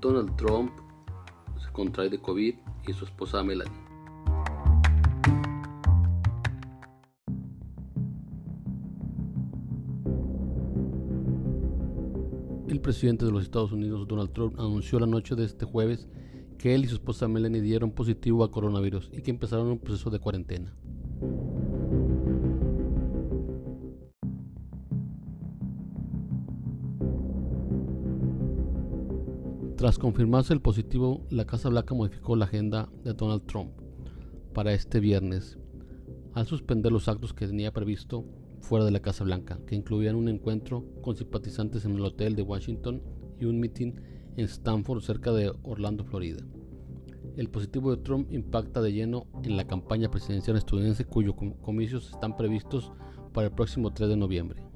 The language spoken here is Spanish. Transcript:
Donald Trump se contrae de COVID y su esposa Melanie. El presidente de los Estados Unidos, Donald Trump, anunció la noche de este jueves que él y su esposa Melanie dieron positivo a coronavirus y que empezaron un proceso de cuarentena. Tras confirmarse el positivo, la Casa Blanca modificó la agenda de Donald Trump para este viernes al suspender los actos que tenía previsto fuera de la Casa Blanca, que incluían un encuentro con simpatizantes en el hotel de Washington y un mitin en Stanford, cerca de Orlando, Florida. El positivo de Trump impacta de lleno en la campaña presidencial estadounidense cuyos comicios están previstos para el próximo 3 de noviembre.